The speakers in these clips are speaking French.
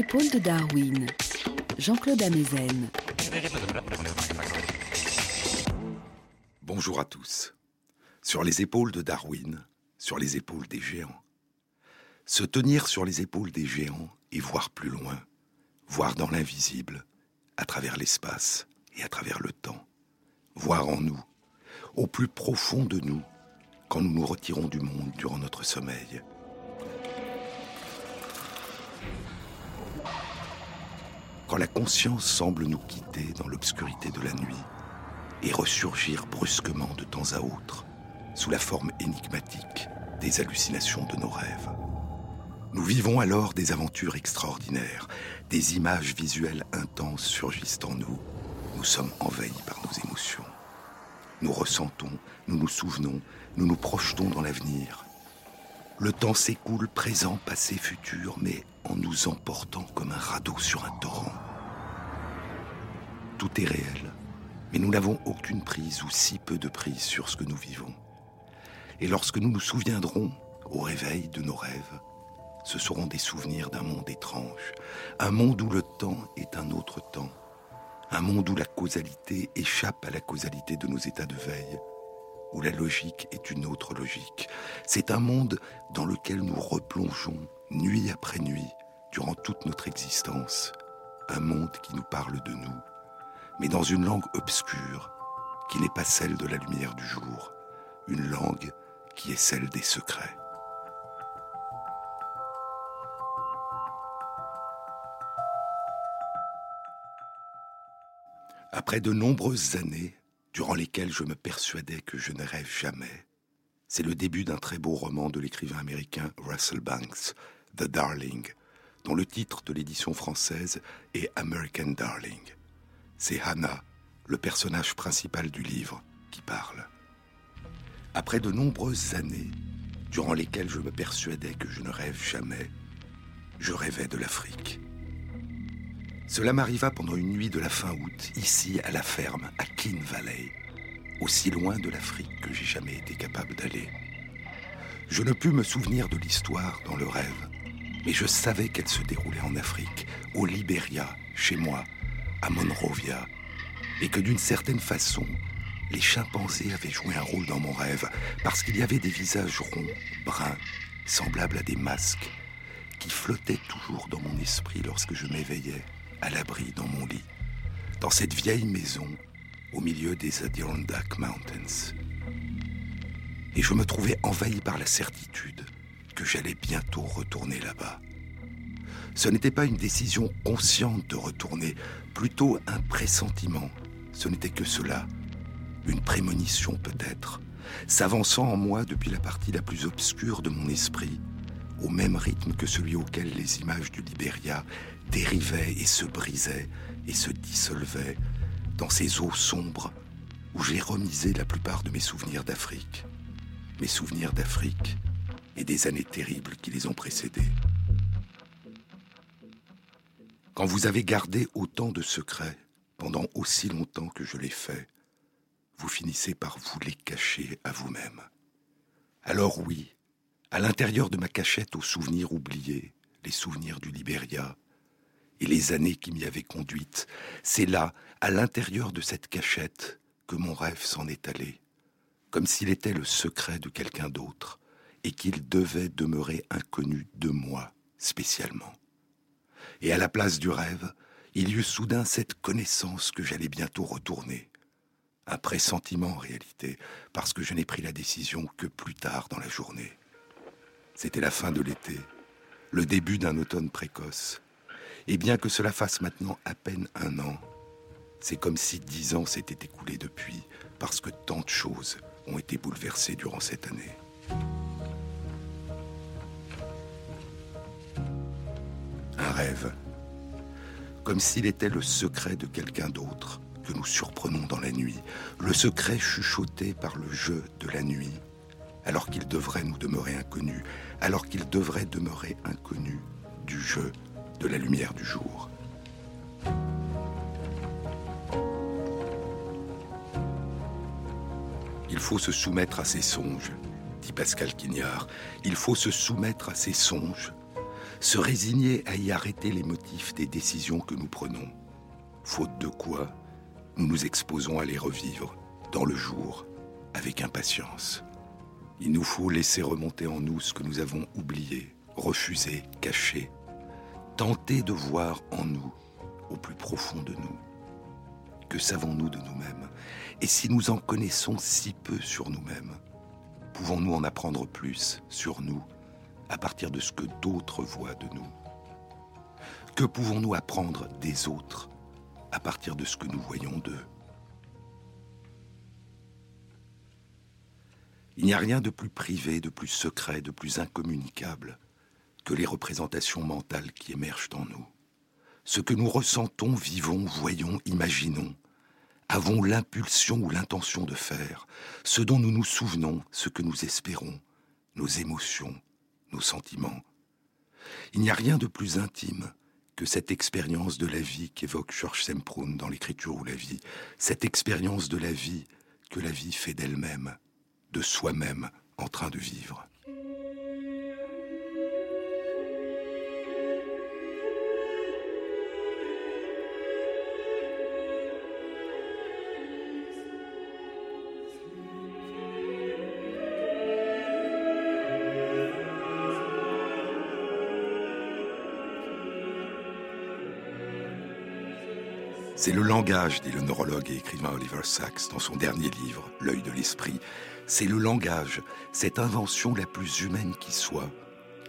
Épaules de Darwin, Jean-Claude Amezen. Bonjour à tous. Sur les épaules de Darwin, sur les épaules des géants. Se tenir sur les épaules des géants et voir plus loin, voir dans l'invisible, à travers l'espace et à travers le temps, voir en nous, au plus profond de nous, quand nous nous retirons du monde durant notre sommeil. Quand la conscience semble nous quitter dans l'obscurité de la nuit et ressurgir brusquement de temps à autre, sous la forme énigmatique des hallucinations de nos rêves. Nous vivons alors des aventures extraordinaires, des images visuelles intenses surgissent en nous. Nous sommes envahis par nos émotions. Nous ressentons, nous nous souvenons, nous nous projetons dans l'avenir. Le temps s'écoule, présent, passé, futur, mais en nous emportant comme un radeau sur un torrent. Tout est réel, mais nous n'avons aucune prise ou si peu de prise sur ce que nous vivons. Et lorsque nous nous souviendrons, au réveil de nos rêves, ce seront des souvenirs d'un monde étrange, un monde où le temps est un autre temps, un monde où la causalité échappe à la causalité de nos états de veille, où la logique est une autre logique. C'est un monde dans lequel nous replongeons nuit après nuit durant toute notre existence, un monde qui nous parle de nous, mais dans une langue obscure qui n'est pas celle de la lumière du jour, une langue qui est celle des secrets. Après de nombreuses années, durant lesquelles je me persuadais que je ne rêve jamais, c'est le début d'un très beau roman de l'écrivain américain Russell Banks, The Darling, dont le titre de l'édition française est American Darling. C'est Hannah, le personnage principal du livre, qui parle. Après de nombreuses années, durant lesquelles je me persuadais que je ne rêve jamais, je rêvais de l'Afrique. Cela m'arriva pendant une nuit de la fin août, ici à la ferme, à Kin Valley, aussi loin de l'Afrique que j'ai jamais été capable d'aller. Je ne pus me souvenir de l'histoire dans le rêve, mais je savais qu'elle se déroulait en Afrique, au Liberia, chez moi, à Monrovia, et que d'une certaine façon, les chimpanzés avaient joué un rôle dans mon rêve, parce qu'il y avait des visages ronds, bruns, semblables à des masques, qui flottaient toujours dans mon esprit lorsque je m'éveillais à l'abri dans mon lit, dans cette vieille maison au milieu des Adirondack Mountains. Et je me trouvais envahi par la certitude j'allais bientôt retourner là-bas. Ce n'était pas une décision consciente de retourner, plutôt un pressentiment. Ce n'était que cela, une prémonition peut-être, s'avançant en moi depuis la partie la plus obscure de mon esprit, au même rythme que celui auquel les images du Libéria dérivait et se brisait et se dissolvait dans ces eaux sombres où j'ai remisé la plupart de mes souvenirs d'Afrique. Mes souvenirs d'Afrique et des années terribles qui les ont précédés. Quand vous avez gardé autant de secrets pendant aussi longtemps que je l'ai fait, vous finissez par vous les cacher à vous-même. Alors oui, à l'intérieur de ma cachette aux souvenirs oubliés, les souvenirs du Libéria, et les années qui m'y avaient conduite. C'est là, à l'intérieur de cette cachette, que mon rêve s'en est allé, comme s'il était le secret de quelqu'un d'autre, et qu'il devait demeurer inconnu de moi spécialement. Et à la place du rêve, il y eut soudain cette connaissance que j'allais bientôt retourner. Un pressentiment en réalité, parce que je n'ai pris la décision que plus tard dans la journée. C'était la fin de l'été, le début d'un automne précoce, et bien que cela fasse maintenant à peine un an, c'est comme si dix ans s'étaient écoulés depuis, parce que tant de choses ont été bouleversées durant cette année. Un rêve, comme s'il était le secret de quelqu'un d'autre que nous surprenons dans la nuit, le secret chuchoté par le jeu de la nuit, alors qu'il devrait nous demeurer inconnu, alors qu'il devrait demeurer inconnu du jeu de la lumière du jour. Il faut se soumettre à ses songes, dit Pascal Quignard. Il faut se soumettre à ses songes. Se résigner à y arrêter les motifs des décisions que nous prenons, faute de quoi nous nous exposons à les revivre dans le jour avec impatience. Il nous faut laisser remonter en nous ce que nous avons oublié, refusé, caché, tenter de voir en nous, au plus profond de nous. Que savons-nous de nous-mêmes? Et si nous en connaissons si peu sur nous-mêmes, pouvons-nous en apprendre plus sur nous à partir de ce que d'autres voient de nous Que pouvons-nous apprendre des autres à partir de ce que nous voyons d'eux? Il n'y a rien de plus privé, de plus secret, de plus incommunicable que les représentations mentales qui émergent en nous. Ce que nous ressentons, vivons, voyons, imaginons, avons l'impulsion ou l'intention de faire, ce dont nous nous souvenons, ce que nous espérons, nos émotions, nos sentiments. Il n'y a rien de plus intime que cette expérience de la vie qu'évoque Georges Semprun dans l'écriture ou la vie, cette expérience de la vie que la vie fait d'elle-même, de soi-même en train de vivre. C'est le langage, dit le neurologue et écrivain Oliver Sacks dans son dernier livre, L'œil de l'esprit. C'est le langage, cette invention la plus humaine qui soit,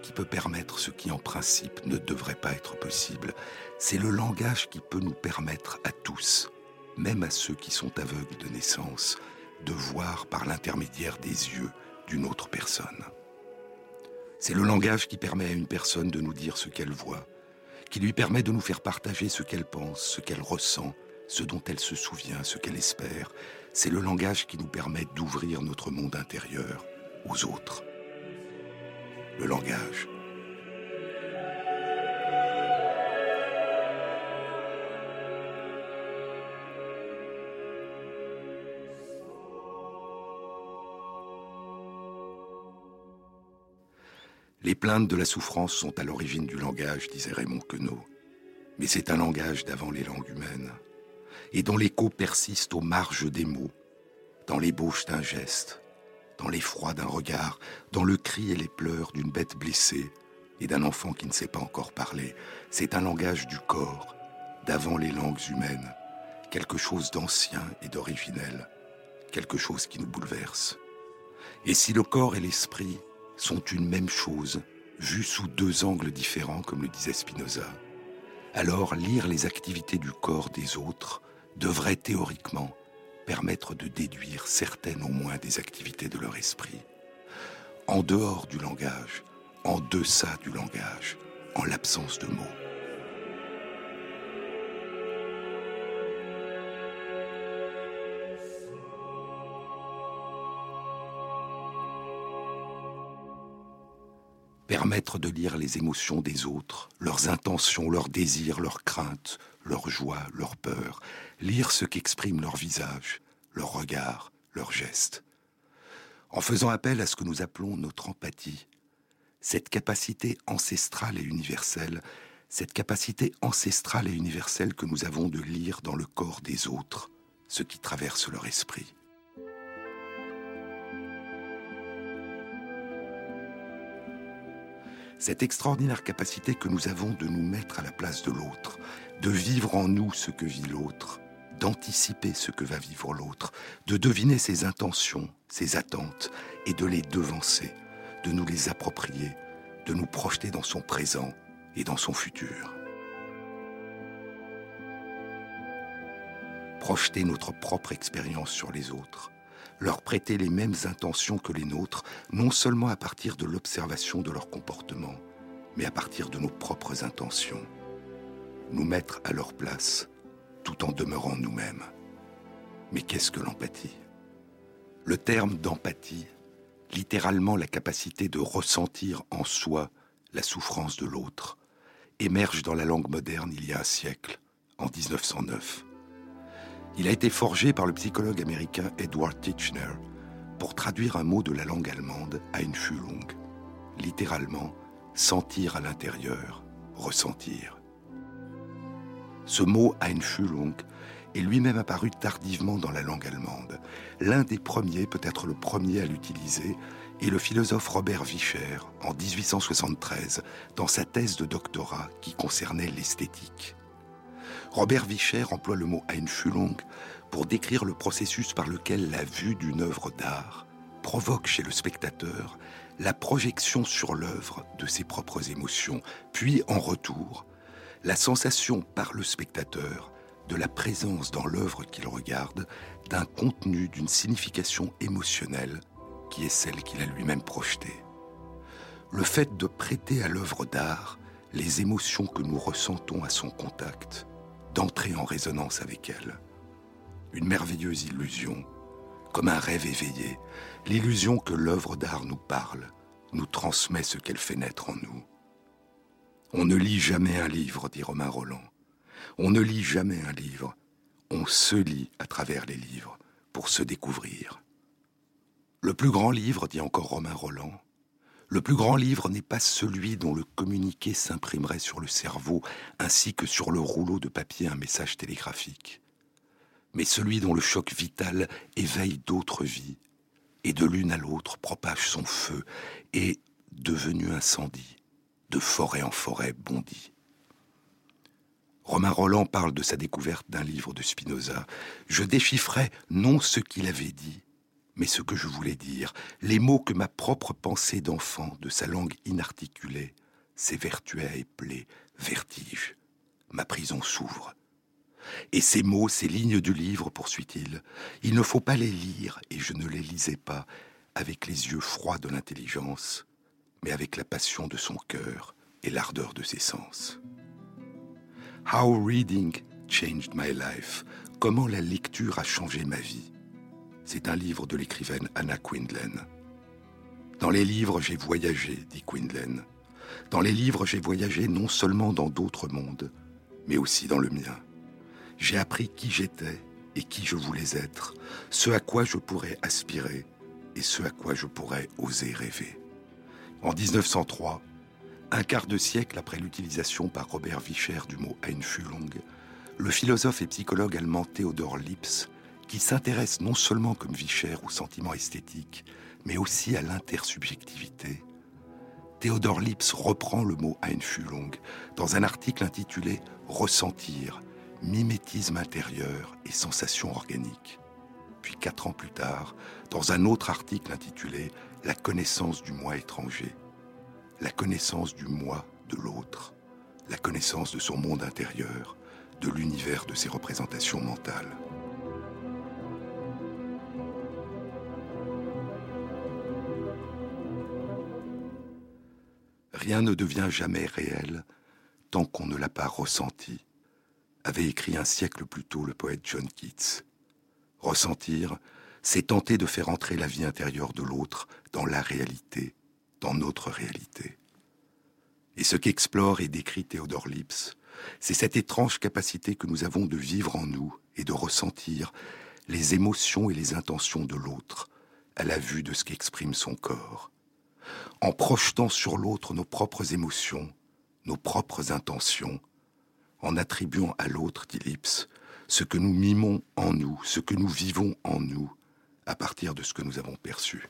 qui peut permettre ce qui en principe ne devrait pas être possible. C'est le langage qui peut nous permettre à tous, même à ceux qui sont aveugles de naissance, de voir par l'intermédiaire des yeux d'une autre personne. C'est le langage qui permet à une personne de nous dire ce qu'elle voit, qui lui permet de nous faire partager ce qu'elle pense, ce qu'elle ressent, ce dont elle se souvient, ce qu'elle espère. C'est le langage qui nous permet d'ouvrir notre monde intérieur aux autres. Le langage. Les plaintes de la souffrance sont à l'origine du langage, disait Raymond Queneau. Mais c'est un langage d'avant les langues humaines, et dont l'écho persiste aux marges des mots, dans l'ébauche d'un geste, dans l'effroi d'un regard, dans le cri et les pleurs d'une bête blessée et d'un enfant qui ne sait pas encore parler. C'est un langage du corps, d'avant les langues humaines, quelque chose d'ancien et d'originel, quelque chose qui nous bouleverse. Et si le corps et l'esprit sont une même chose, vue sous deux angles différents, comme le disait Spinoza, alors lire les activités du corps des autres devrait théoriquement permettre de déduire certaines au moins des activités de leur esprit. En dehors du langage, en deçà du langage, en l'absence de mots. De lire les émotions des autres, leurs intentions, leurs désirs, leurs craintes, leurs joies, leurs peurs, lire ce qu'expriment leurs visages, leurs regards, leurs gestes. En faisant appel à ce que nous appelons notre empathie, cette capacité ancestrale et universelle, cette capacité ancestrale et universelle que nous avons de lire dans le corps des autres ce qui traverse leur esprit. Cette extraordinaire capacité que nous avons de nous mettre à la place de l'autre, de vivre en nous ce que vit l'autre, d'anticiper ce que va vivre l'autre, de deviner ses intentions, ses attentes, et de les devancer, de nous les approprier, de nous projeter dans son présent et dans son futur. Projeter notre propre expérience sur les autres, leur prêter les mêmes intentions que les nôtres, non seulement à partir de l'observation de leur comportement, mais à partir de nos propres intentions. Nous mettre à leur place, tout en demeurant nous-mêmes. Mais qu'est-ce que l'empathie? Le terme d'empathie, littéralement la capacité de ressentir en soi la souffrance de l'autre, émerge dans la langue moderne il y a un siècle, en 1909. Il a été forgé par le psychologue américain Edward Titchener pour traduire un mot de la langue allemande à littéralement sentir à l'intérieur, ressentir. Ce mot Einfühlung est lui-même apparu tardivement dans la langue allemande. L'un des premiers, peut-être le premier à l'utiliser, est le philosophe Robert Vischer en 1873 dans sa thèse de doctorat qui concernait l'esthétique. Robert Vischer emploie le mot Einfühlung pour décrire le processus par lequel la vue d'une œuvre d'art provoque chez le spectateur la projection sur l'œuvre de ses propres émotions, puis en retour, la sensation par le spectateur de la présence dans l'œuvre qu'il regarde d'un contenu, d'une signification émotionnelle qui est celle qu'il a lui-même projetée. Le fait de prêter à l'œuvre d'art les émotions que nous ressentons à son contact, d'entrer en résonance avec elle. Une merveilleuse illusion, comme un rêve éveillé, l'illusion que l'œuvre d'art nous parle, nous transmet ce qu'elle fait naître en nous. On ne lit jamais un livre, dit Romain Roland. On ne lit jamais un livre. On se lit à travers les livres pour se découvrir. Le plus grand livre, dit encore Romain Roland, le plus grand livre n'est pas celui dont le communiqué s'imprimerait sur le cerveau ainsi que sur le rouleau de papier un message télégraphique, mais celui dont le choc vital éveille d'autres vies et de l'une à l'autre propage son feu et, devenu incendie, de forêt en forêt bondit. Romain Roland parle de sa découverte d'un livre de Spinoza. Je déchiffrais non ce qu'il avait dit, mais ce que je voulais dire, les mots que ma propre pensée d'enfant, de sa langue inarticulée, s'évertuait à épeler, vertige. Ma prison s'ouvre. Et ces mots, ces lignes du livre, poursuit-il, il ne faut pas les lire, et je ne les lisais pas, avec les yeux froids de l'intelligence, mais avec la passion de son cœur et l'ardeur de ses sens. How reading changed my life. Comment la lecture a changé ma vie. C'est un livre de l'écrivaine Anna Quindlen. Dans les livres, j'ai voyagé, dit Quindlen. Dans les livres, j'ai voyagé non seulement dans d'autres mondes, mais aussi dans le mien. J'ai appris qui j'étais et qui je voulais être, ce à quoi je pourrais aspirer et ce à quoi je pourrais oser rêver. En 1903, un quart de siècle après l'utilisation par Robert Vischer du mot Einfühlung, le philosophe et psychologue allemand Theodor Lips, qui s'intéresse non seulement comme Vischer au sentiment esthétique, mais aussi à l'intersubjectivité, Theodor Lips reprend le mot Einfühlung dans un article intitulé Ressentir, mimétisme intérieur et sensation organique. Puis quatre ans plus tard, dans un autre article intitulé La connaissance du moi étranger, la connaissance du moi de l'autre, la connaissance de son monde intérieur, de l'univers de ses représentations mentales. Rien ne devient jamais réel tant qu'on ne l'a pas ressenti avait écrit un siècle plus tôt le poète John Keats. Ressentir, c'est tenter de faire entrer la vie intérieure de l'autre dans la réalité, dans notre réalité. Et ce qu'explore et décrit Théodore Lips, c'est cette étrange capacité que nous avons de vivre en nous et de ressentir les émotions et les intentions de l'autre à la vue de ce qu'exprime son corps. En projetant sur l'autre nos propres émotions, nos propres intentions, en attribuant à l'autre, dit ce que nous mimons en nous, ce que nous vivons en nous, à partir de ce que nous avons perçu.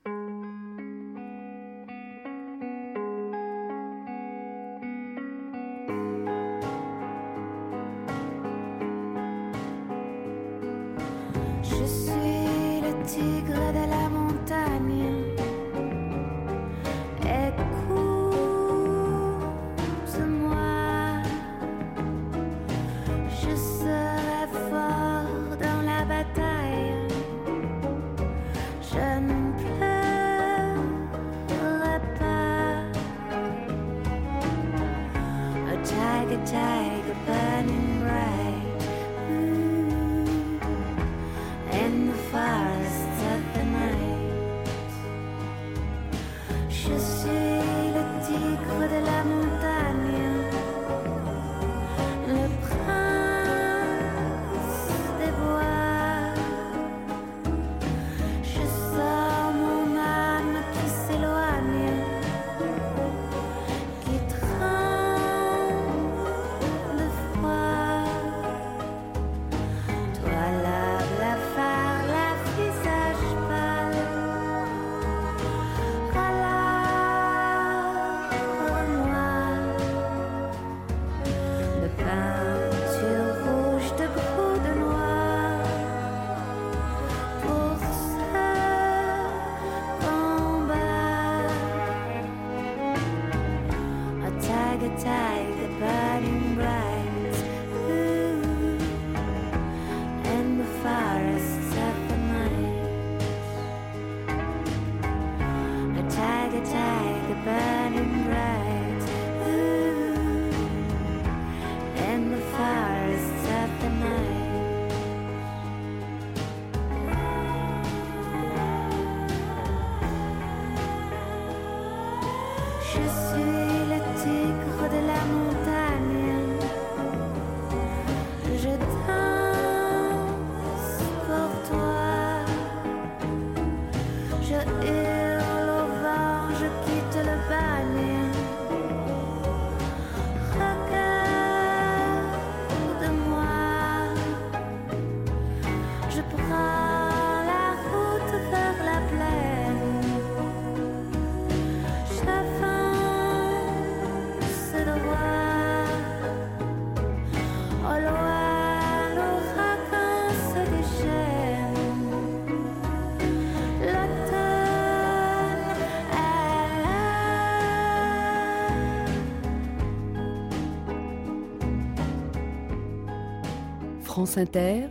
France Inter,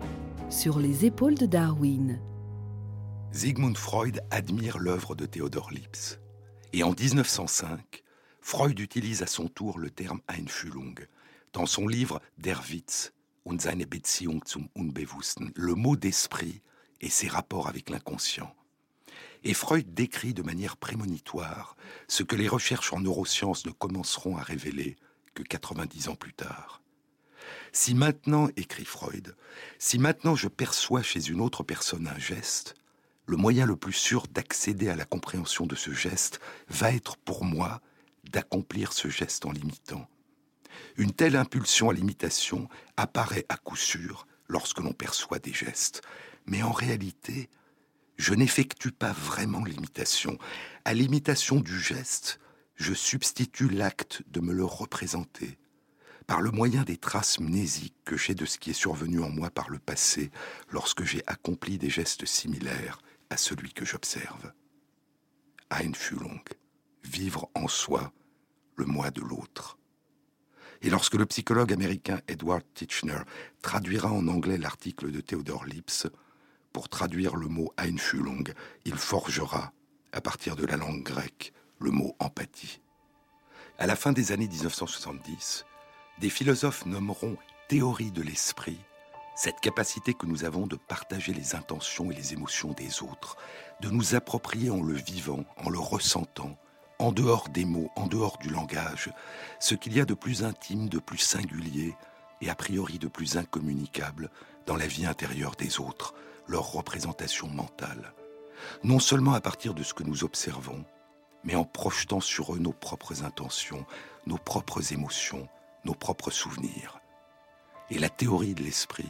sur les épaules de Darwin. Sigmund Freud admire l'œuvre de Theodor Lipps. Et en 1905, Freud utilise à son tour le terme Einfühlung dans son livre Der Witz und seine Beziehung zum Unbewussten, le mot d'esprit et ses rapports avec l'inconscient. Et Freud décrit de manière prémonitoire ce que les recherches en neurosciences ne commenceront à révéler que 90 ans plus tard. Si maintenant, écrit Freud, si maintenant je perçois chez une autre personne un geste, le moyen le plus sûr d'accéder à la compréhension de ce geste va être pour moi d'accomplir ce geste en l'imitant. Une telle impulsion à l'imitation apparaît à coup sûr lorsque l'on perçoit des gestes, mais en réalité, je n'effectue pas vraiment l'imitation. À l'imitation du geste, je substitue l'acte de me le représenter, par le moyen des traces mnésiques que j'ai de ce qui est survenu en moi par le passé lorsque j'ai accompli des gestes similaires à celui que j'observe. Einfühlung, vivre en soi le moi de l'autre. Et lorsque le psychologue américain Edward Titchener traduira en anglais l'article de Theodore Lipps, pour traduire le mot Einfühlung, il forgera, à partir de la langue grecque, le mot empathie. À la fin des années 1970, des philosophes nommeront théorie de l'esprit cette capacité que nous avons de partager les intentions et les émotions des autres, de nous approprier en le vivant, en le ressentant, en dehors des mots, en dehors du langage, ce qu'il y a de plus intime, de plus singulier et a priori de plus incommunicable dans la vie intérieure des autres, leur représentation mentale. Non seulement à partir de ce que nous observons, mais en projetant sur eux nos propres intentions, nos propres émotions, nos propres souvenirs. Et la théorie de l'esprit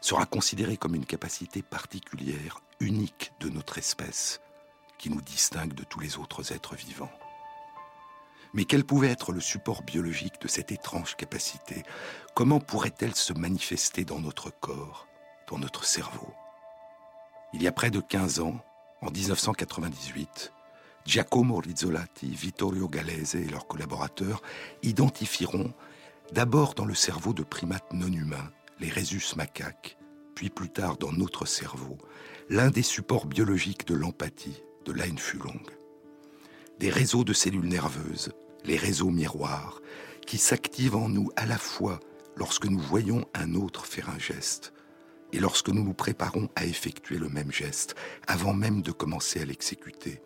sera considérée comme une capacité particulière, unique de notre espèce, qui nous distingue de tous les autres êtres vivants. Mais quel pouvait être le support biologique de cette étrange capacité? Comment pourrait-elle se manifester dans notre corps, dans notre cerveau? Il y a près de 15 ans, en 1998, Giacomo Rizzolatti, Vittorio Gallese et leurs collaborateurs identifieront D'abord dans le cerveau de primates non humains, les rhésus macaques, puis plus tard dans notre cerveau, l'un des supports biologiques de l'empathie, de l'Einfühlung. Des réseaux de cellules nerveuses, les réseaux miroirs, qui s'activent en nous à la fois lorsque nous voyons un autre faire un geste et lorsque nous nous préparons à effectuer le même geste avant même de commencer à l'exécuter,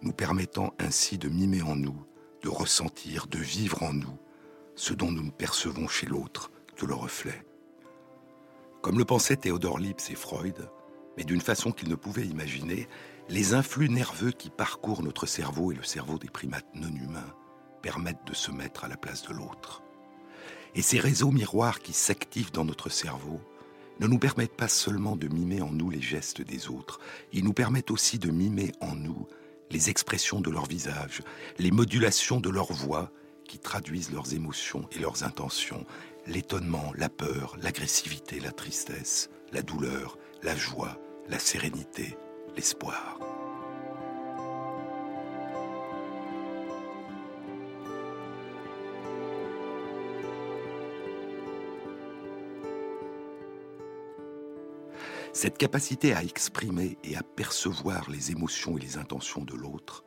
nous permettant ainsi de mimer en nous, de ressentir, de vivre en nous ce dont nous ne percevons chez l'autre que le reflet. Comme le pensaient Théodore Lipps et Freud, mais d'une façon qu'ils ne pouvaient imaginer, les influx nerveux qui parcourent notre cerveau et le cerveau des primates non humains permettent de se mettre à la place de l'autre. Et ces réseaux miroirs qui s'activent dans notre cerveau ne nous permettent pas seulement de mimer en nous les gestes des autres, ils nous permettent aussi de mimer en nous les expressions de leur visage, les modulations de leur voix qui traduisent leurs émotions et leurs intentions, l'étonnement, la peur, l'agressivité, la tristesse, la douleur, la joie, la sérénité, l'espoir. Cette capacité à exprimer et à percevoir les émotions et les intentions de l'autre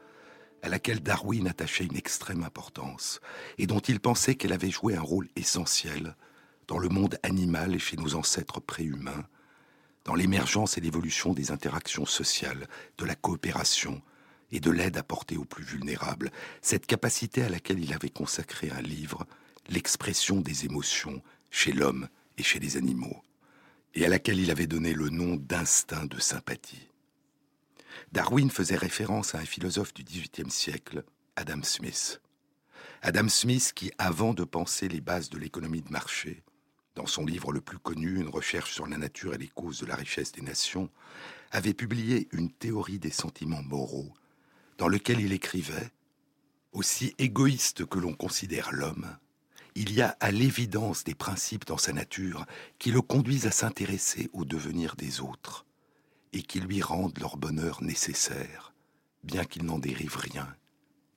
à laquelle Darwin attachait une extrême importance, et dont il pensait qu'elle avait joué un rôle essentiel dans le monde animal et chez nos ancêtres préhumains, dans l'émergence et l'évolution des interactions sociales, de la coopération et de l'aide apportée aux plus vulnérables, cette capacité à laquelle il avait consacré un livre, l'expression des émotions chez l'homme et chez les animaux, et à laquelle il avait donné le nom d'instinct de sympathie. Darwin faisait référence à un philosophe du XVIIIe siècle, Adam Smith. Adam Smith qui, avant de penser les bases de l'économie de marché, dans son livre le plus connu, Une recherche sur la nature et les causes de la richesse des nations, avait publié une théorie des sentiments moraux, dans lequel il écrivait Aussi égoïste que l'on considère l'homme, il y a à l'évidence des principes dans sa nature qui le conduisent à s'intéresser au devenir des autres et qui lui rendent leur bonheur nécessaire, bien qu'il n'en dérive rien,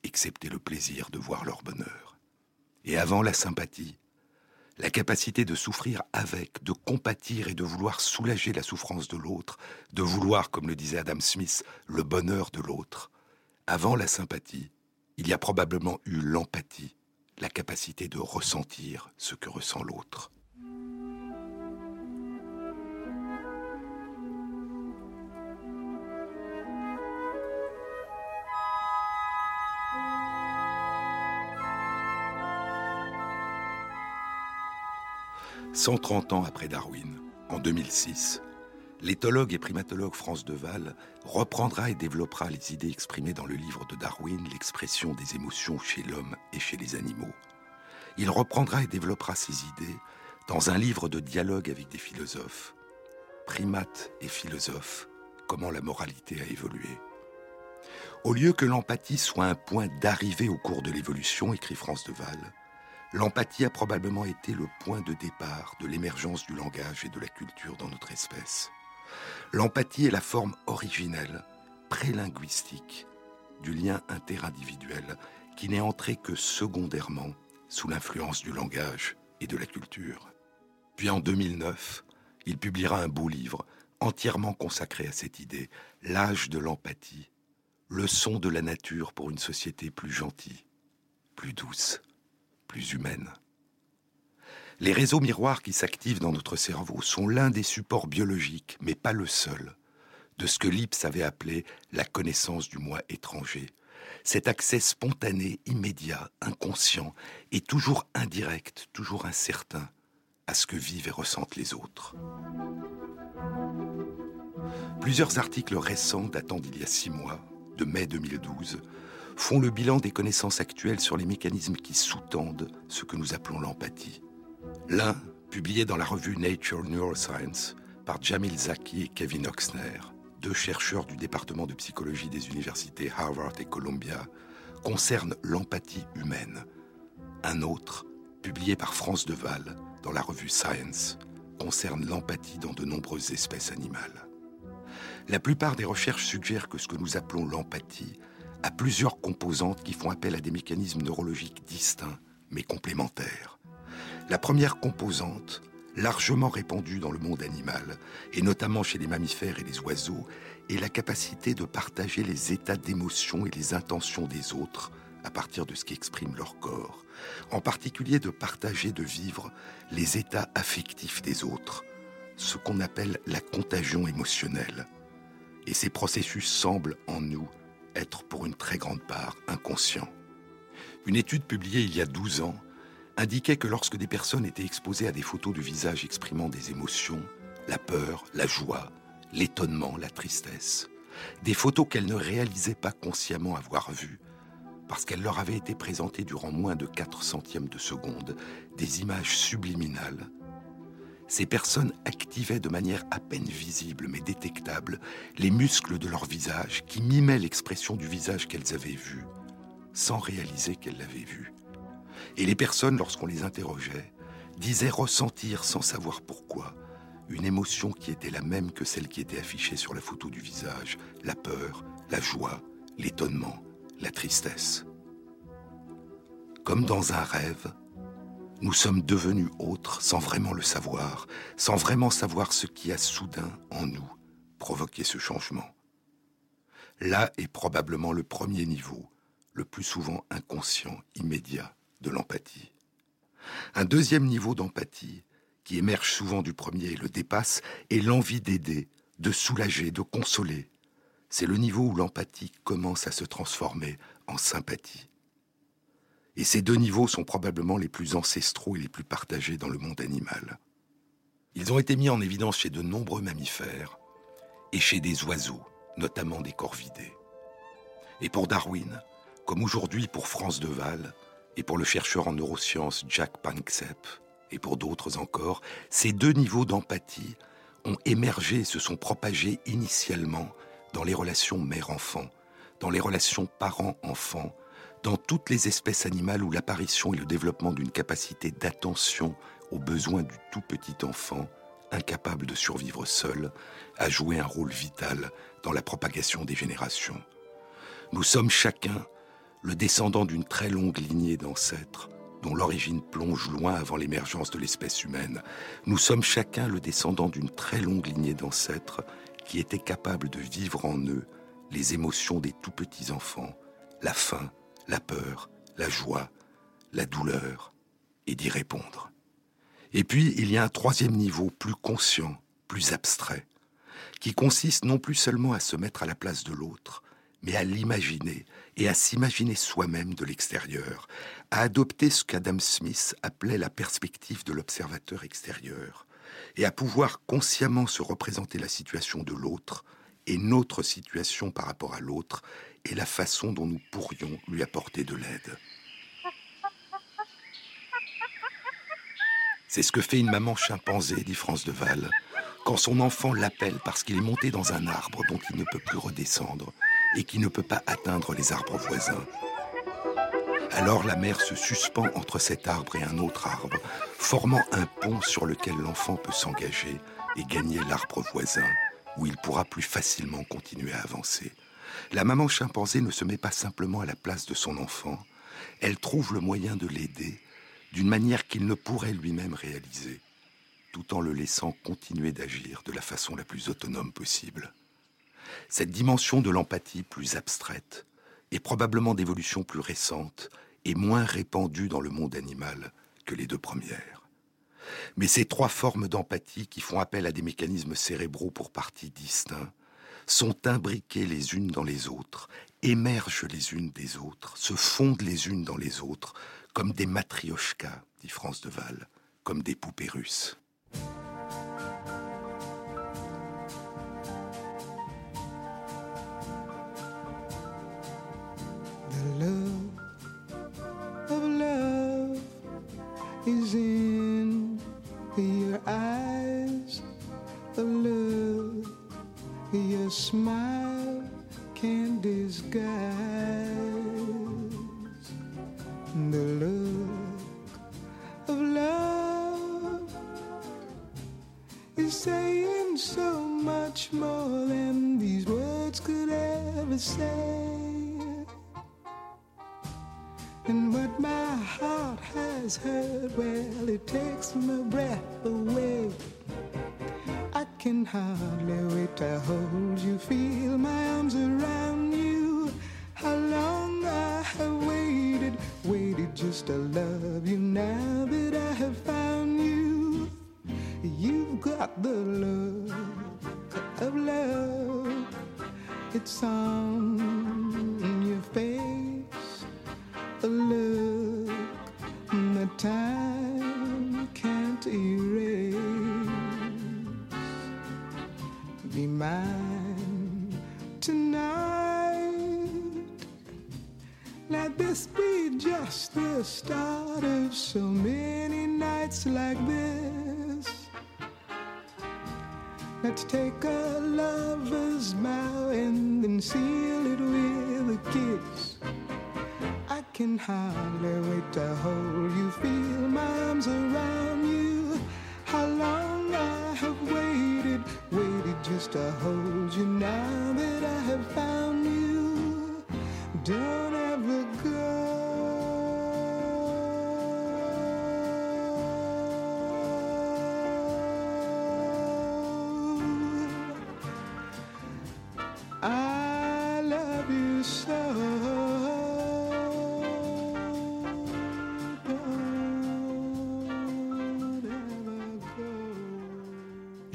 excepté le plaisir de voir leur bonheur. Et avant la sympathie, la capacité de souffrir avec, de compatir et de vouloir soulager la souffrance de l'autre, de vouloir, comme le disait Adam Smith, le bonheur de l'autre. Avant la sympathie, il y a probablement eu l'empathie, la capacité de ressentir ce que ressent l'autre. 130 ans après Darwin, en 2006, l'éthologue et primatologue France Deval reprendra et développera les idées exprimées dans le livre de Darwin, l'expression des émotions chez l'homme et chez les animaux. Il reprendra et développera ces idées dans un livre de dialogue avec des philosophes. Primates et philosophes, comment la moralité a évolué. Au lieu que l'empathie soit un point d'arrivée au cours de l'évolution, écrit France Deval, l'empathie a probablement été le point de départ de l'émergence du langage et de la culture dans notre espèce. L'empathie est la forme originelle, prélinguistique, du lien interindividuel qui n'est entré que secondairement sous l'influence du langage et de la culture. Puis en 2009, il publiera un beau livre entièrement consacré à cette idée, L'âge de l'empathie, leçon de la nature pour une société plus gentille, plus douce humaine. Les réseaux miroirs qui s'activent dans notre cerveau sont l'un des supports biologiques, mais pas le seul, de ce que Lips avait appelé la connaissance du moi étranger. Cet accès spontané, immédiat, inconscient et toujours indirect, toujours incertain à ce que vivent et ressentent les autres. Plusieurs articles récents datant d'il y a six mois, de mai 2012, font le bilan des connaissances actuelles sur les mécanismes qui sous-tendent ce que nous appelons l'empathie. L'un, publié dans la revue Nature Neuroscience par Jamil Zaki et Kevin Oxner, deux chercheurs du département de psychologie des universités Harvard et Columbia, concerne l'empathie humaine. Un autre, publié par France Deval dans la revue Science, concerne l'empathie dans de nombreuses espèces animales. La plupart des recherches suggèrent que ce que nous appelons l'empathie à plusieurs composantes qui font appel à des mécanismes neurologiques distincts mais complémentaires. La première composante, largement répandue dans le monde animal, et notamment chez les mammifères et les oiseaux, est la capacité de partager les états d'émotion et les intentions des autres à partir de ce qu'exprime leur corps, en particulier de partager, de vivre les états affectifs des autres, ce qu'on appelle la contagion émotionnelle. Et ces processus semblent en nous être pour une très grande part inconscient. Une étude publiée il y a 12 ans indiquait que lorsque des personnes étaient exposées à des photos de visage exprimant des émotions, la peur, la joie, l'étonnement, la tristesse, des photos qu'elles ne réalisaient pas consciemment avoir vues, parce qu'elles leur avaient été présentées durant moins de 4 centièmes de seconde, des images subliminales, ces personnes activaient de manière à peine visible mais détectable les muscles de leur visage qui mimaient l'expression du visage qu'elles avaient vu, sans réaliser qu'elles l'avaient vu. Et les personnes, lorsqu'on les interrogeait, disaient ressentir sans savoir pourquoi une émotion qui était la même que celle qui était affichée sur la photo du visage, la peur, la joie, l'étonnement, la tristesse. Comme dans un rêve, Nous sommes devenus autres sans vraiment le savoir, sans vraiment savoir ce qui a soudain, en nous, provoqué ce changement. Là est probablement le premier niveau, le plus souvent inconscient, immédiat, de l'empathie. Un deuxième niveau d'empathie, qui émerge souvent du premier et le dépasse, est l'envie d'aider, de soulager, de consoler. C'est le niveau où l'empathie commence à se transformer en sympathie. Et ces deux niveaux sont probablement les plus ancestraux et les plus partagés dans le monde animal. Ils ont été mis en évidence chez de nombreux mammifères et chez des oiseaux, notamment des corvidés. Et pour Darwin, comme aujourd'hui pour France Deval, et pour le chercheur en neurosciences Jack Panksepp, et pour d'autres encore, ces deux niveaux d'empathie ont émergé et se sont propagés initialement dans les relations mère-enfant, dans les relations parent-enfant, dans toutes les espèces animales où l'apparition et le développement d'une capacité d'attention aux besoins du tout petit enfant, incapable de survivre seul, a joué un rôle vital dans la propagation des générations. Nous sommes chacun le descendant d'une très longue lignée d'ancêtres dont l'origine plonge loin avant l'émergence de l'espèce humaine. Nous sommes chacun le descendant d'une très longue lignée d'ancêtres qui étaient capables de vivre en eux les émotions des tout petits enfants, la faim, la peur, la joie, la douleur, et d'y répondre. Et puis, il y a un troisième niveau plus conscient, plus abstrait, qui consiste non plus seulement à se mettre à la place de l'autre, mais à l'imaginer et à s'imaginer soi-même de l'extérieur, à adopter ce qu'Adam Smith appelait la perspective de l'observateur extérieur, et à pouvoir consciemment se représenter la situation de l'autre et notre situation par rapport à l'autre et la façon dont nous pourrions lui apporter de l'aide. C'est ce que fait une maman chimpanzé, dit France de Val, quand son enfant l'appelle parce qu'il est monté dans un arbre dont il ne peut plus redescendre et qui ne peut pas atteindre les arbres voisins. Alors la mère se suspend entre cet arbre et un autre arbre, formant un pont sur lequel l'enfant peut s'engager et gagner l'arbre voisin, où il pourra plus facilement continuer à avancer. La maman chimpanzé ne se met pas simplement à la place de son enfant, elle trouve le moyen de l'aider d'une manière qu'il ne pourrait lui-même réaliser, tout en le laissant continuer d'agir de la façon la plus autonome possible. Cette dimension de l'empathie plus abstraite est probablement d'évolution plus récente et moins répandue dans le monde animal que les deux premières. Mais ces trois formes d'empathie qui font appel à des mécanismes cérébraux pour partie distincts sont imbriquées les unes dans les autres, émergent les unes des autres, se fondent les unes dans les autres, comme des matrioshkas, dit France de Val, comme des poupées russes. Your smile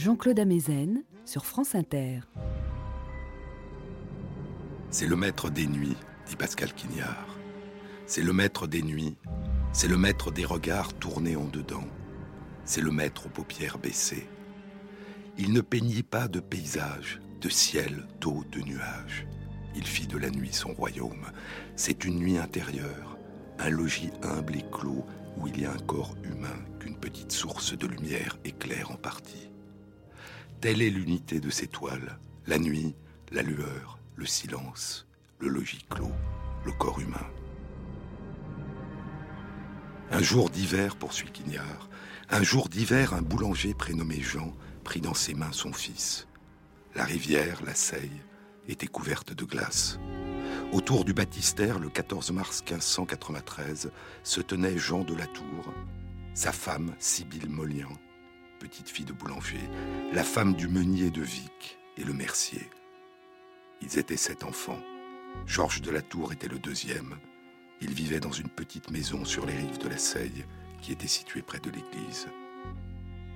Jean-Claude Amezen sur France Inter. C'est le maître des nuits, dit Pascal Quignard. C'est le maître des nuits, c'est le maître des regards tournés en dedans, c'est le maître aux paupières baissées. Il ne peignit pas de paysage, de ciel, d'eau, de nuages. Il fit de la nuit son royaume. C'est une nuit intérieure, un logis humble et clos où il y a un corps humain qu'une petite source de lumière éclaire en partie. Telle est l'unité de ces toiles, la nuit, la lueur, le silence, le logis clos, le corps humain. Un jour d'hiver, poursuit Quignard, un jour d'hiver, un boulanger prénommé Jean prit dans ses mains son fils. La rivière, la Seille, était couverte de glace. Autour du baptistère, le 14 mars 1593, se tenait Jean de la Tour, sa femme, Sibylle Molian, petite fille de boulanger, la femme du meunier de Vic et le mercier. Ils étaient sept enfants. Georges de la Tour était le deuxième. Il vivait dans une petite maison sur les rives de la Seille, qui était située près de l'église.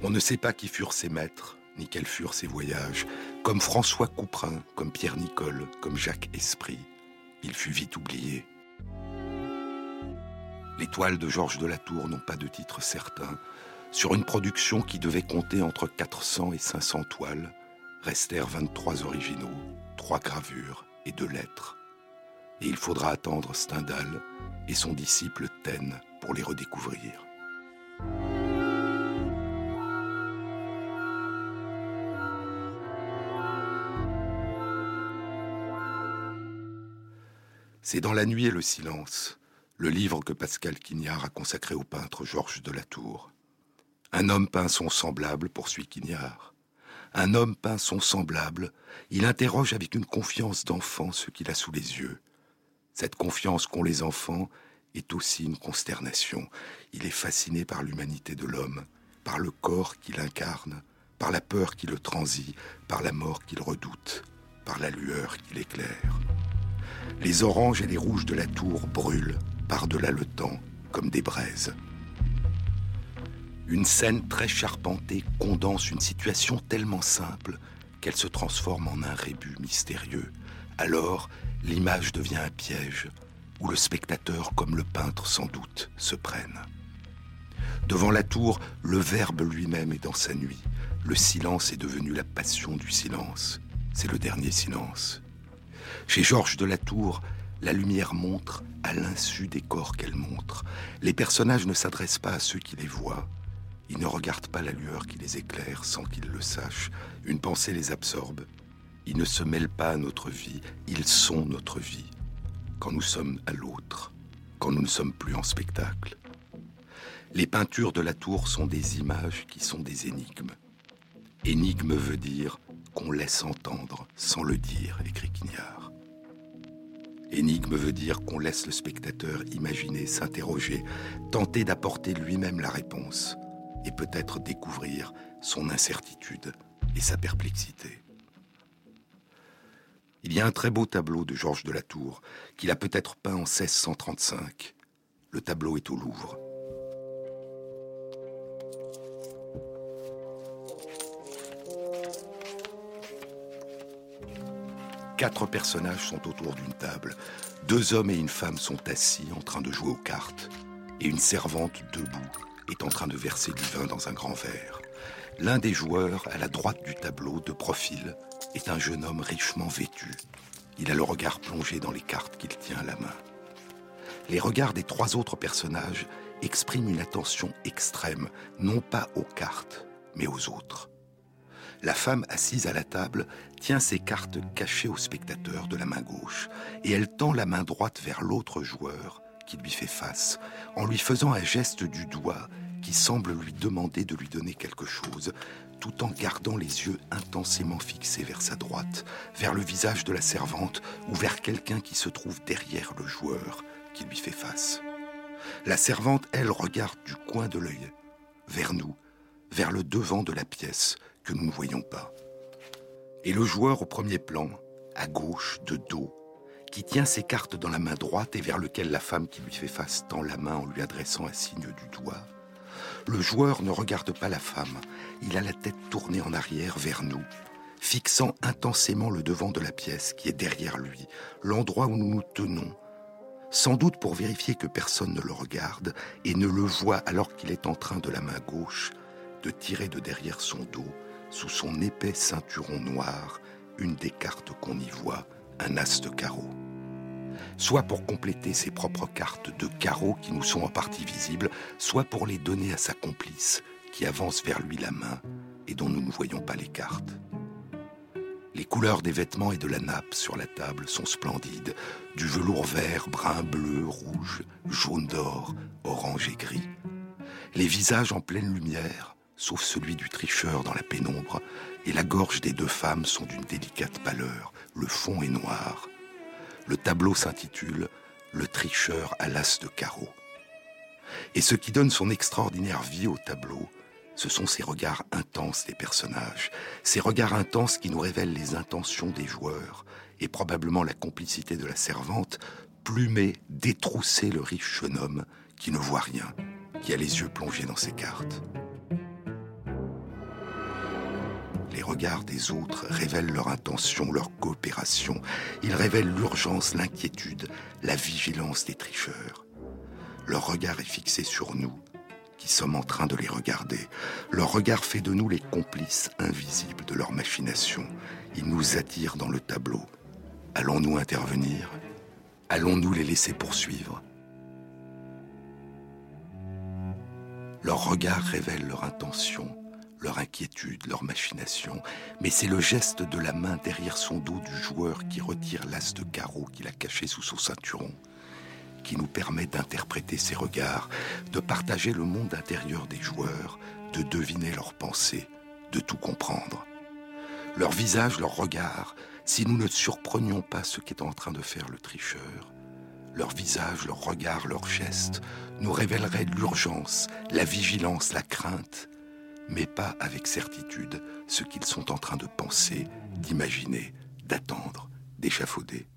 On ne sait pas qui furent ses maîtres, ni quels furent ses voyages. Comme François Couperin, comme Pierre Nicole, comme Jacques Esprit, il fut vite oublié. Les toiles de Georges de la Tour n'ont pas de titre certain. Sur une production qui devait compter entre 400 et 500 toiles, restèrent 23 originaux, trois gravures et deux lettres. Et il faudra attendre Stendhal et son disciple Taine pour les redécouvrir. C'est dans la nuit et le silence, le livre que Pascal Quignard a consacré au peintre Georges de la. Un homme peint son semblable, poursuit Quignard. Un homme peint son semblable, il interroge avec une confiance d'enfant ce qu'il a sous les yeux. Cette confiance qu'ont les enfants est aussi une consternation. Il est fasciné par l'humanité de l'homme, par le corps qu'il incarne, par la peur qui le transit, par la mort qu'il redoute, par la lueur qui l'éclaire. Les oranges et les rouges de la tour brûlent par-delà le temps comme des braises. Une scène très charpentée condense une situation tellement simple qu'elle se transforme en un rébut mystérieux. Alors, l'image devient un piège où le spectateur, comme le peintre sans doute, se prenne. Devant la tour, le verbe lui-même est dans sa nuit. Le silence est devenu la passion du silence. C'est le dernier silence. Chez Georges de la Tour, la lumière montre à l'insu des corps qu'elle montre. Les personnages ne s'adressent pas à ceux qui les voient. Ils ne regardent pas la lueur qui les éclaire sans qu'ils le sachent. Une pensée les absorbe. Ils ne se mêlent pas à notre vie. Ils sont notre vie. Quand nous sommes à l'autre. Quand nous ne sommes plus en spectacle. Les peintures de la tour sont des images qui sont des énigmes. Énigme veut dire qu'on laisse entendre sans le dire, écrit Quignard. Énigme veut dire qu'on laisse le spectateur imaginer, s'interroger, tenter d'apporter lui-même la réponse et peut-être découvrir son incertitude et sa perplexité. Il y a un très beau tableau de Georges de la Tour qu'il a peut-être peint en 1635. Le tableau est au Louvre. Quatre personnages sont autour d'une table. Deux hommes et une femme sont assis en train de jouer aux cartes. Et une servante debout est en train de verser du vin dans un grand verre. L'un des joueurs, à la droite du tableau, de profil, est un jeune homme richement vêtu. Il a le regard plongé dans les cartes qu'il tient à la main. Les regards des trois autres personnages expriment une attention extrême, non pas aux cartes, mais aux autres. La femme assise à la table tient ses cartes cachées au spectateur de la main gauche et elle tend la main droite vers l'autre joueur qui lui fait face en lui faisant un geste du doigt qui semble lui demander de lui donner quelque chose tout en gardant les yeux intensément fixés vers sa droite, vers le visage de la servante ou vers quelqu'un qui se trouve derrière le joueur qui lui fait face. La servante, elle, regarde du coin de l'œil vers nous, vers le devant de la pièce, que nous ne voyons pas. Et le joueur au premier plan, à gauche, de dos, qui tient ses cartes dans la main droite et vers lequel la femme qui lui fait face tend la main en lui adressant un signe du doigt, Le joueur ne regarde pas la femme, il a la tête tournée en arrière vers nous, fixant intensément le devant de la pièce qui est derrière lui, l'endroit où nous nous tenons, sans doute pour vérifier que personne ne le regarde et ne le voit alors qu'il est en train de la main gauche de tirer de derrière son dos, sous son épais ceinturon noir, une des cartes qu'on y voit, un as de carreau. Soit pour compléter ses propres cartes de carreaux qui nous sont en partie visibles, soit pour les donner à sa complice, qui avance vers lui la main et dont nous ne voyons pas les cartes. Les couleurs des vêtements et de la nappe sur la table sont splendides, du velours vert, brun, bleu, rouge, jaune d'or, orange et gris. Les visages en pleine lumière, sauf celui du tricheur dans la pénombre, et la gorge des deux femmes sont d'une délicate pâleur, le fond est noir. Le tableau s'intitule Le tricheur à l'as de carreau. Et ce qui donne son extraordinaire vie au tableau, ce sont ces regards intenses des personnages, ces regards intenses qui nous révèlent les intentions des joueurs, et probablement la complicité de la servante, plumer, détrousser le riche jeune homme qui ne voit rien, qui a les yeux plongés dans ses cartes. Les regards des autres révèlent leur intention, leur coopération. Ils révèlent l'urgence, l'inquiétude, la vigilance des tricheurs. Leur regard est fixé sur nous, qui sommes en train de les regarder. Leur regard fait de nous les complices invisibles de leur machination. Ils nous attirent dans le tableau. Allons-nous intervenir? Allons-nous les laisser poursuivre? Leur regard révèle leur intention, leur inquiétude, leur machination, mais c'est le geste de la main derrière son dos du joueur qui retire l'as de carreau qu'il a caché sous son ceinturon qui nous permet d'interpréter ces regards, de partager le monde intérieur des joueurs, de deviner leurs pensées, de tout comprendre. Leur visage, leur regard, si nous ne surprenions pas ce qu'est en train de faire le tricheur, leur visage, leur regard, leurs gestes nous révéleraient l'urgence, la vigilance, la crainte, mais pas avec certitude ce qu'ils sont en train de penser, d'imaginer, d'attendre, d'échafauder.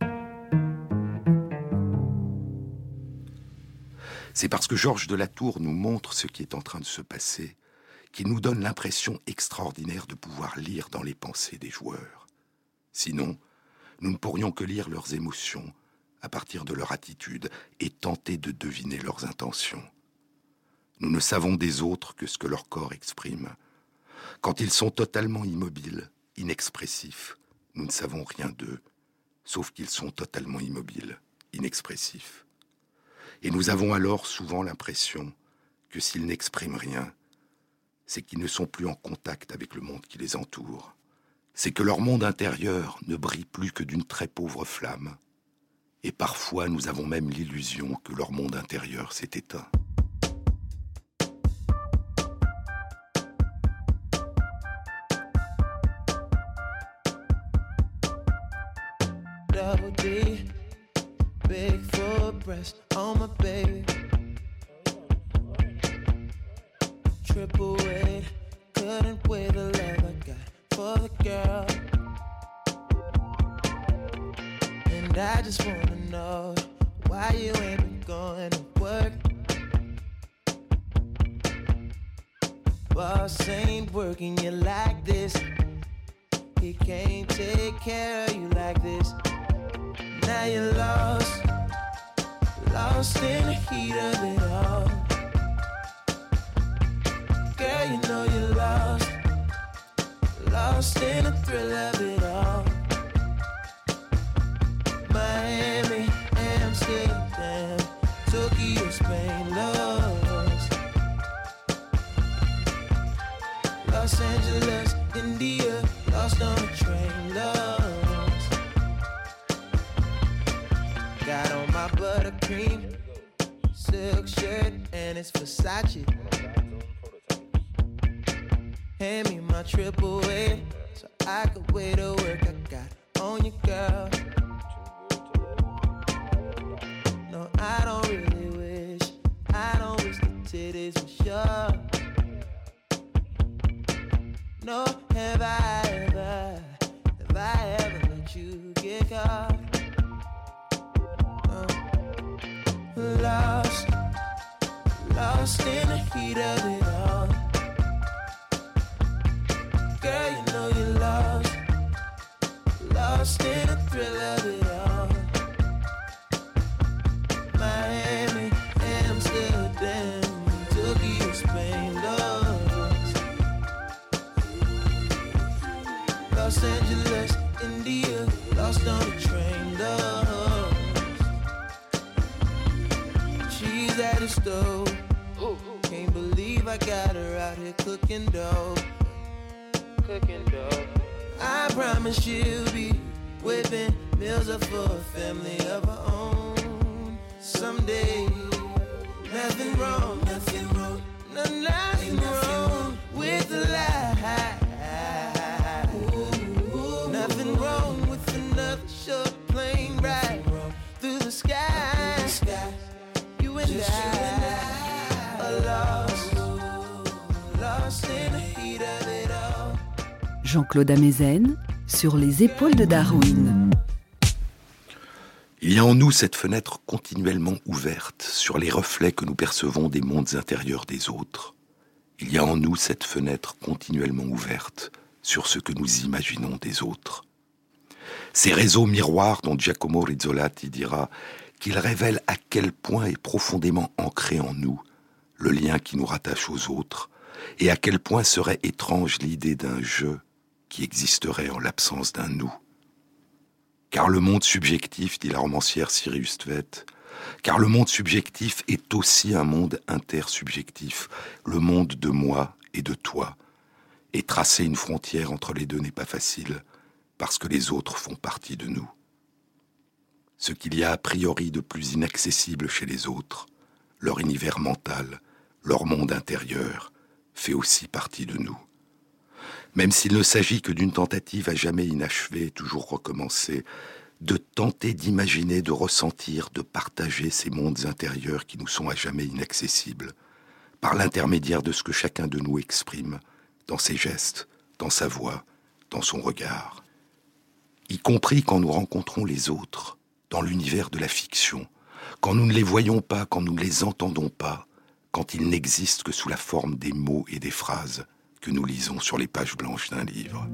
C'est parce que Georges de la Tour nous montre ce qui est en train de se passer qu'il nous donne l'impression extraordinaire de pouvoir lire dans les pensées des joueurs. Sinon, nous ne pourrions que lire leurs émotions à partir de leur attitude et tenter de deviner leurs intentions. Nous ne savons des autres que ce que leur corps exprime. Quand ils sont totalement immobiles, inexpressifs, nous ne savons rien d'eux, sauf qu'ils sont totalement immobiles, inexpressifs. Et nous avons alors souvent l'impression que s'ils n'expriment rien, c'est qu'ils ne sont plus en contact avec le monde qui les entoure. C'est que leur monde intérieur ne brille plus que d'une très pauvre flamme. Et parfois nous avons même l'illusion que leur monde intérieur s'est éteint. Breast on my baby. Triple weight, couldn't weigh the love I got for the girl. And I just wanna know why you ain't been going to work. Boss ain't working you like this. He can't take care of you like this. Now you're lost lost in the heat of it all. Girl, you know you're lost, lost in the thrill of it all. Miami, Amsterdam, Tokyo, Spain, lost. Los Angeles, India, lost on a train, lost. buttercream silk shirt and it's Versace. Hand me my triple A so I could wait to work I got on you, girl. No, I don't really wish, I don't wish the titties were sure. No, have I ever, have I ever let you get caught? Lost, in the heat of it all. Girl, you know you're lost, lost in the thrill cooking dough. Cooking dough. I promise she'll be whipping meals up for a family of her own. Someday, nothing wrong, nothing wrong, no, nothing wrong with the lie. Nothing wrong with another short plane ride through the sky. You and I Jean-Claude Amezen sur les épaules de Darwin. Il y a en nous cette fenêtre continuellement ouverte sur les reflets que nous percevons des mondes intérieurs des autres. Il y a en nous cette fenêtre continuellement ouverte sur ce que nous imaginons des autres. Ces réseaux miroirs dont Giacomo Rizzolatti dira qu'ils révèlent à quel point est profondément ancré en nous le lien qui nous rattache aux autres, et à quel point serait étrange l'idée d'un je qui existerait en l'absence d'un nous. Car le monde subjectif, dit la romancière Sirius Tvet, car le monde subjectif est aussi un monde intersubjectif, le monde de moi et de toi. Et tracer une frontière entre les deux n'est pas facile, parce que les autres font partie de nous. Ce qu'il y a a priori de plus inaccessible chez les autres, leur univers mental, leur monde intérieur, fait aussi partie de nous. Même s'il ne s'agit que d'une tentative à jamais inachevée, toujours recommencée, de tenter d'imaginer, de ressentir, de partager ces mondes intérieurs qui nous sont à jamais inaccessibles, par l'intermédiaire de ce que chacun de nous exprime, dans ses gestes, dans sa voix, dans son regard. Y compris quand nous rencontrons les autres, dans l'univers de la fiction, quand nous ne les voyons pas, quand nous ne les entendons pas, quand ils n'existent que sous la forme des mots et des phrases que nous lisons sur les pages blanches d'un livre.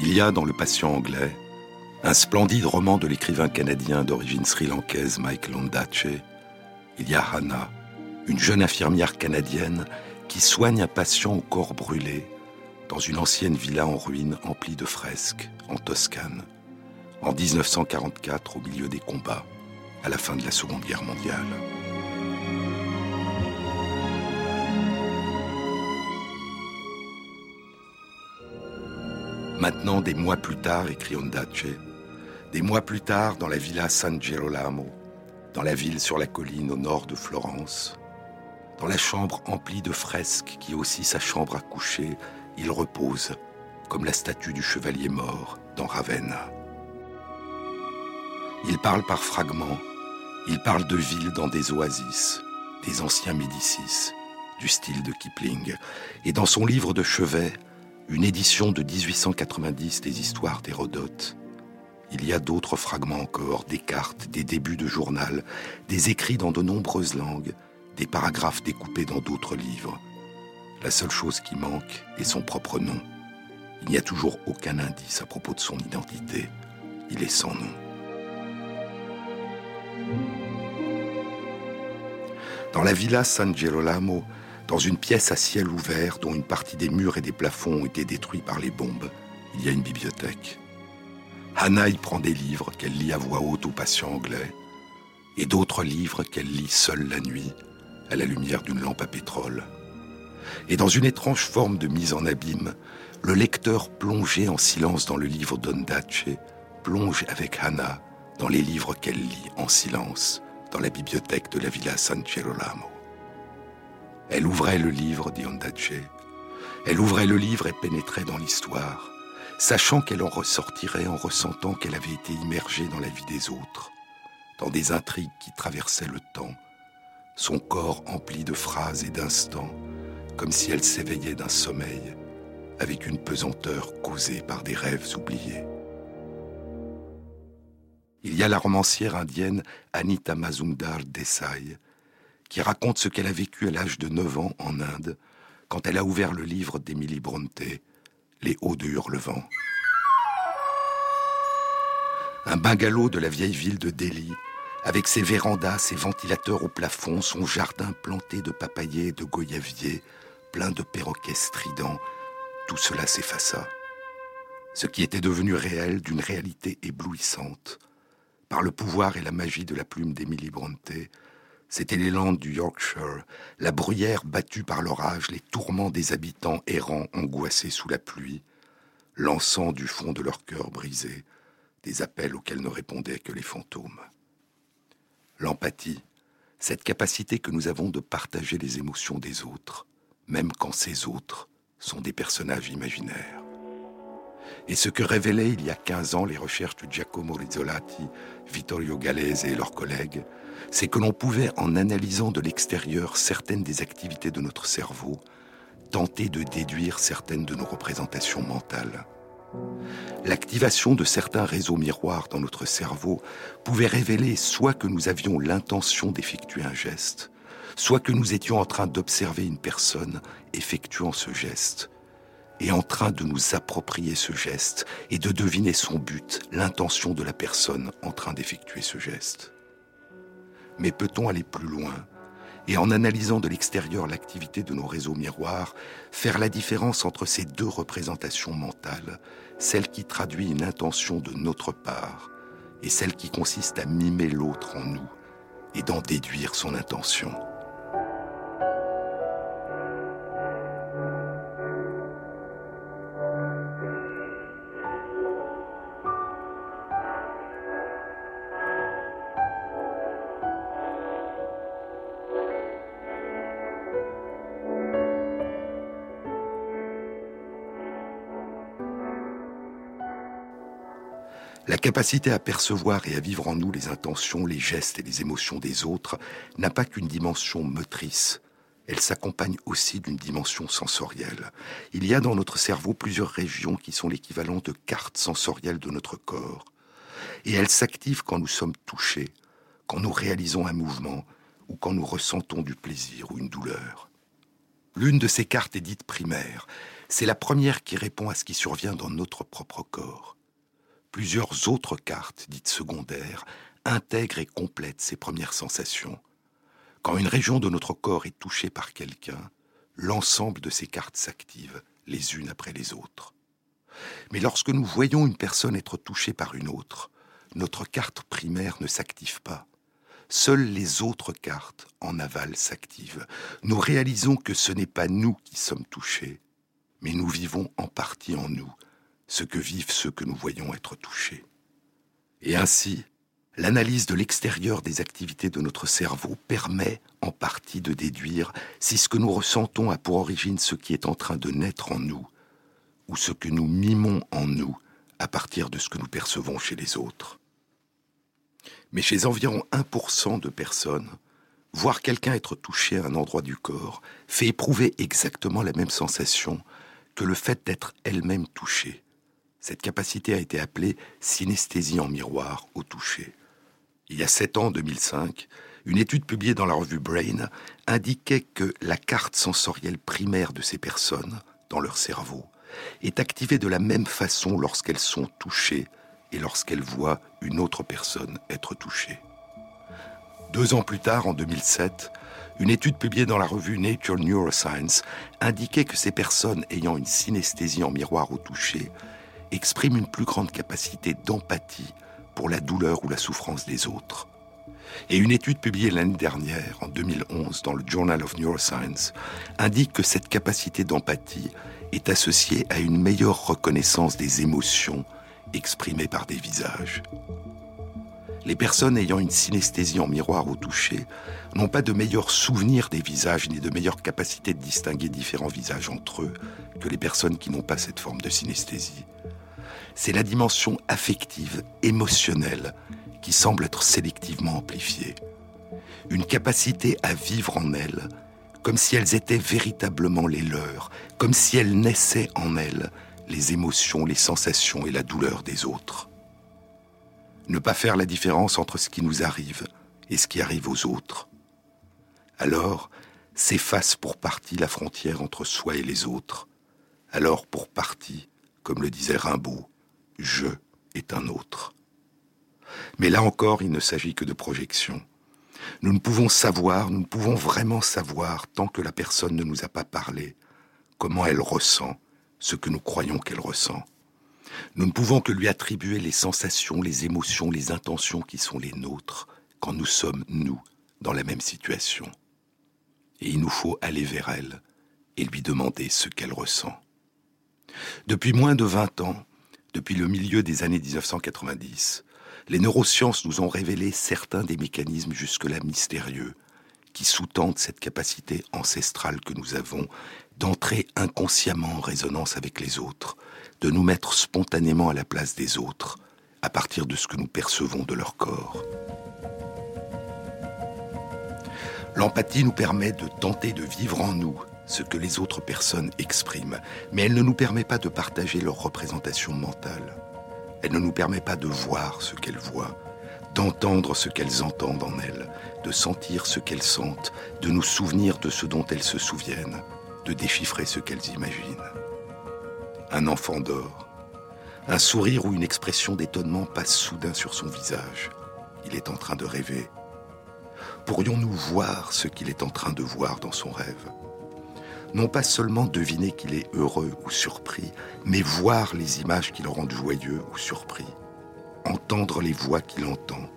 Il y a dans Le Patient anglais un splendide roman de l'écrivain canadien d'origine sri-lankaise Mike Londache. Il y a Hannah, une jeune infirmière canadienne qui soigne un patient au corps brûlé dans une ancienne villa en ruine emplie de fresques, en Toscane, en 1944 au milieu des combats, à la fin de la Seconde Guerre mondiale. Maintenant, des mois plus tard, écrit Ondaatje, des mois plus tard, dans la villa San Girolamo, dans la ville sur la colline au nord de Florence, dans la chambre emplie de fresques qui est aussi sa chambre à coucher, il repose, comme la statue du chevalier mort dans Ravenna. Il parle par fragments, il parle de villes dans des oasis, des anciens Médicis, du style de Kipling, et dans son livre de chevet, une édition de 1890 des histoires d'Hérodote, il y a d'autres fragments encore, des cartes, des débuts de journal, des écrits dans de nombreuses langues, des paragraphes découpés dans d'autres livres. La seule chose qui manque est son propre nom. Il n'y a toujours aucun indice à propos de son identité. Il est sans nom. Dans la villa San Girolamo, dans une pièce à ciel ouvert dont une partie des murs et des plafonds ont été détruits par les bombes, il y a une bibliothèque. Hannah y prend des livres qu'elle lit à voix haute aux patients anglais, et d'autres livres qu'elle lit seule la nuit, à la lumière d'une lampe à pétrole. Et dans une étrange forme de mise en abîme, le lecteur plongé en silence dans le livre d'Ondache plonge avec Hannah dans les livres qu'elle lit en silence dans la bibliothèque de la Villa San Girolamo. Elle ouvrait le livre, dit. Elle ouvrait le livre et pénétrait dans l'histoire, sachant qu'elle en ressortirait en ressentant qu'elle avait été immergée dans la vie des autres, dans des intrigues qui traversaient le temps, son corps empli de phrases et d'instants, comme si elle s'éveillait d'un sommeil avec une pesanteur causée par des rêves oubliés. Il y a la romancière indienne Anita Mazumdar Desai, qui raconte ce qu'elle a vécu à l'âge de 9 ans en Inde, quand elle a ouvert le livre d'Emily Bronte, Les Hauts de Hurlevent. Un bungalow de la vieille ville de Delhi, avec ses vérandas, ses ventilateurs au plafond, son jardin planté de papayers et de goyaviers, plein de perroquets stridents, tout cela s'effaça. Ce qui était devenu réel d'une réalité éblouissante, par le pouvoir et la magie de la plume d'Emily Bronte, c'était les landes du Yorkshire, la bruyère battue par l'orage, les tourments des habitants errants angoissés sous la pluie, lançant du fond de leur cœur brisé des appels auxquels ne répondaient que les fantômes. L'empathie, cette capacité que nous avons de partager les émotions des autres, même quand ces autres sont des personnages imaginaires. Et ce que révélaient il y a 15 ans les recherches de Giacomo Rizzolatti, Vittorio Gallese et leurs collègues, c'est que l'on pouvait, en analysant de l'extérieur certaines des activités de notre cerveau, tenter de déduire certaines de nos représentations mentales. L'activation de certains réseaux miroirs dans notre cerveau pouvait révéler soit que nous avions l'intention d'effectuer un geste, soit que nous étions en train d'observer une personne effectuant ce geste, et en train de nous approprier ce geste et de deviner son but, l'intention de la personne en train d'effectuer ce geste. Mais peut-on aller plus loin et en analysant de l'extérieur l'activité de nos réseaux miroirs, faire la différence entre ces deux représentations mentales, celle qui traduit une intention de notre part et celle qui consiste à mimer l'autre en nous et d'en déduire son intention? La capacité à percevoir et à vivre en nous les intentions, les gestes et les émotions des autres n'a pas qu'une dimension motrice, elle s'accompagne aussi d'une dimension sensorielle. Il y a dans notre cerveau plusieurs régions qui sont l'équivalent de cartes sensorielles de notre corps. Et elles s'activent quand nous sommes touchés, quand nous réalisons un mouvement ou quand nous ressentons du plaisir ou une douleur. L'une de ces cartes est dite primaire. C'est la première qui répond à ce qui survient dans notre propre corps plusieurs autres cartes, dites secondaires, intègrent et complètent ces premières sensations. Quand une région de notre corps est touchée par quelqu'un, l'ensemble de ces cartes s'active les unes après les autres. Mais lorsque nous voyons une personne être touchée par une autre, notre carte primaire ne s'active pas. Seules les autres cartes en aval s'activent. Nous réalisons que ce n'est pas nous qui sommes touchés, mais nous vivons en partie en nous ce que vivent ceux que nous voyons être touchés. Et ainsi, l'analyse de l'extérieur des activités de notre cerveau permet en partie de déduire si ce que nous ressentons a pour origine ce qui est en train de naître en nous, ou ce que nous mimons en nous à partir de ce que nous percevons chez les autres. Mais chez environ 1% de personnes, voir quelqu'un être touché à un endroit du corps fait éprouver exactement la même sensation que le fait d'être elle-même touchée cette capacité a été appelée synesthésie en miroir au toucher. Il y a sept ans, en 2005, une étude publiée dans la revue Brain indiquait que la carte sensorielle primaire de ces personnes, dans leur cerveau, est activée de la même façon lorsqu'elles sont touchées et lorsqu'elles voient une autre personne être touchée. Deux ans plus tard, en 2007, une étude publiée dans la revue Nature Neuroscience indiquait que ces personnes ayant une synesthésie en miroir au toucher exprime une plus grande capacité d'empathie pour la douleur ou la souffrance des autres. Et une étude publiée l'année dernière, en 2011, dans le Journal of Neuroscience, indique que cette capacité d'empathie est associée à une meilleure reconnaissance des émotions exprimées par des visages. Les personnes ayant une synesthésie en miroir au toucher n'ont pas de meilleurs souvenirs des visages ni de meilleure capacité de distinguer différents visages entre eux que les personnes qui n'ont pas cette forme de synesthésie c'est la dimension affective, émotionnelle, qui semble être sélectivement amplifiée. Une capacité à vivre en elle comme si elles étaient véritablement les leurs, comme si elles naissaient en elles les émotions, les sensations et la douleur des autres. Ne pas faire la différence entre ce qui nous arrive et ce qui arrive aux autres. Alors, s'efface pour partie la frontière entre soi et les autres. Alors, pour partie, comme le disait Rimbaud, je est un autre. Mais là encore, il ne s'agit que de projection. Nous ne pouvons savoir, nous ne pouvons vraiment savoir, tant que la personne ne nous a pas parlé, comment elle ressent ce que nous croyons qu'elle ressent. Nous ne pouvons que lui attribuer les sensations, les émotions, les intentions qui sont les nôtres quand nous sommes, nous, dans la même situation. Et il nous faut aller vers elle et lui demander ce qu'elle ressent. Depuis moins de 20 ans, depuis le milieu des années 1990, les neurosciences nous ont révélé certains des mécanismes jusque-là mystérieux qui sous-tendent cette capacité ancestrale que nous avons d'entrer inconsciemment en résonance avec les autres, de nous mettre spontanément à la place des autres, à partir de ce que nous percevons de leur corps. L'empathie nous permet de tenter de vivre en nous ce que les autres personnes expriment, mais elle ne nous permet pas de partager leur représentation mentale. Elle ne nous permet pas de voir ce qu'elles voient, d'entendre ce qu'elles entendent en elles, de sentir ce qu'elles sentent, de nous souvenir de ce dont elles se souviennent, de déchiffrer ce qu'elles imaginent. Un enfant dort. Un sourire ou une expression d'étonnement passe soudain sur son visage. Il est en train de rêver. Pourrions-nous voir ce qu'il est en train de voir dans son rêve? Non pas seulement deviner qu'il est heureux ou surpris, mais voir les images qui le rendent joyeux ou surpris. Entendre les voix qu'il entend,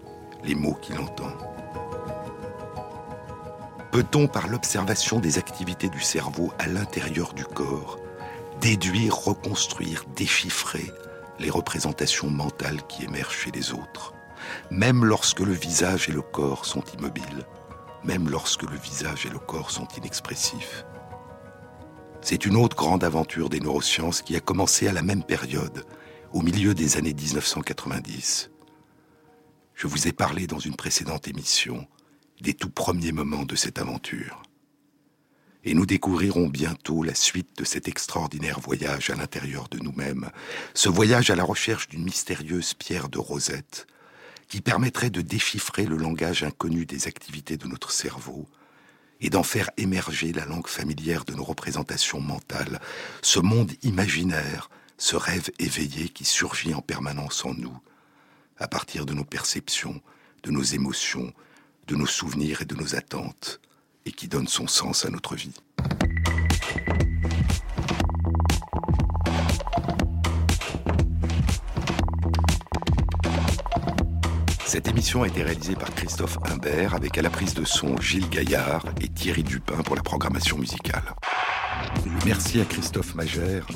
les mots qu'il entend. Peut-on, par l'observation des activités du cerveau à l'intérieur du corps, déduire, reconstruire, déchiffrer les représentations mentales qui émergent chez les autres, même lorsque le visage et le corps sont immobiles, même lorsque le visage et le corps sont inexpressifs C'est une autre grande aventure des neurosciences qui a commencé à la même période, au milieu des années 1990. Je vous ai parlé dans une précédente émission des tout premiers moments de cette aventure. Et nous découvrirons bientôt la suite de cet extraordinaire voyage à l'intérieur de nous-mêmes, ce voyage à la recherche d'une mystérieuse pierre de rosette qui permettrait de déchiffrer le langage inconnu des activités de notre cerveau et d'en faire émerger la langue familière de nos représentations mentales, ce monde imaginaire, ce rêve éveillé qui surgit en permanence en nous, à partir de nos perceptions, de nos émotions, de nos souvenirs et de nos attentes, et qui donne son sens à notre vie. Cette émission a été réalisée par Christophe Imbert avec à la prise de son Gilles Gaillard et Thierry Dupin pour la programmation musicale. Merci à Christophe Magère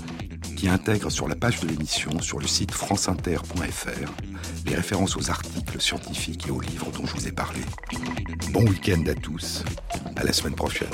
qui intègre sur la page de l'émission sur le site franceinter.fr les références aux articles scientifiques et aux livres dont je vous ai parlé. Bon week-end à tous, à la semaine prochaine.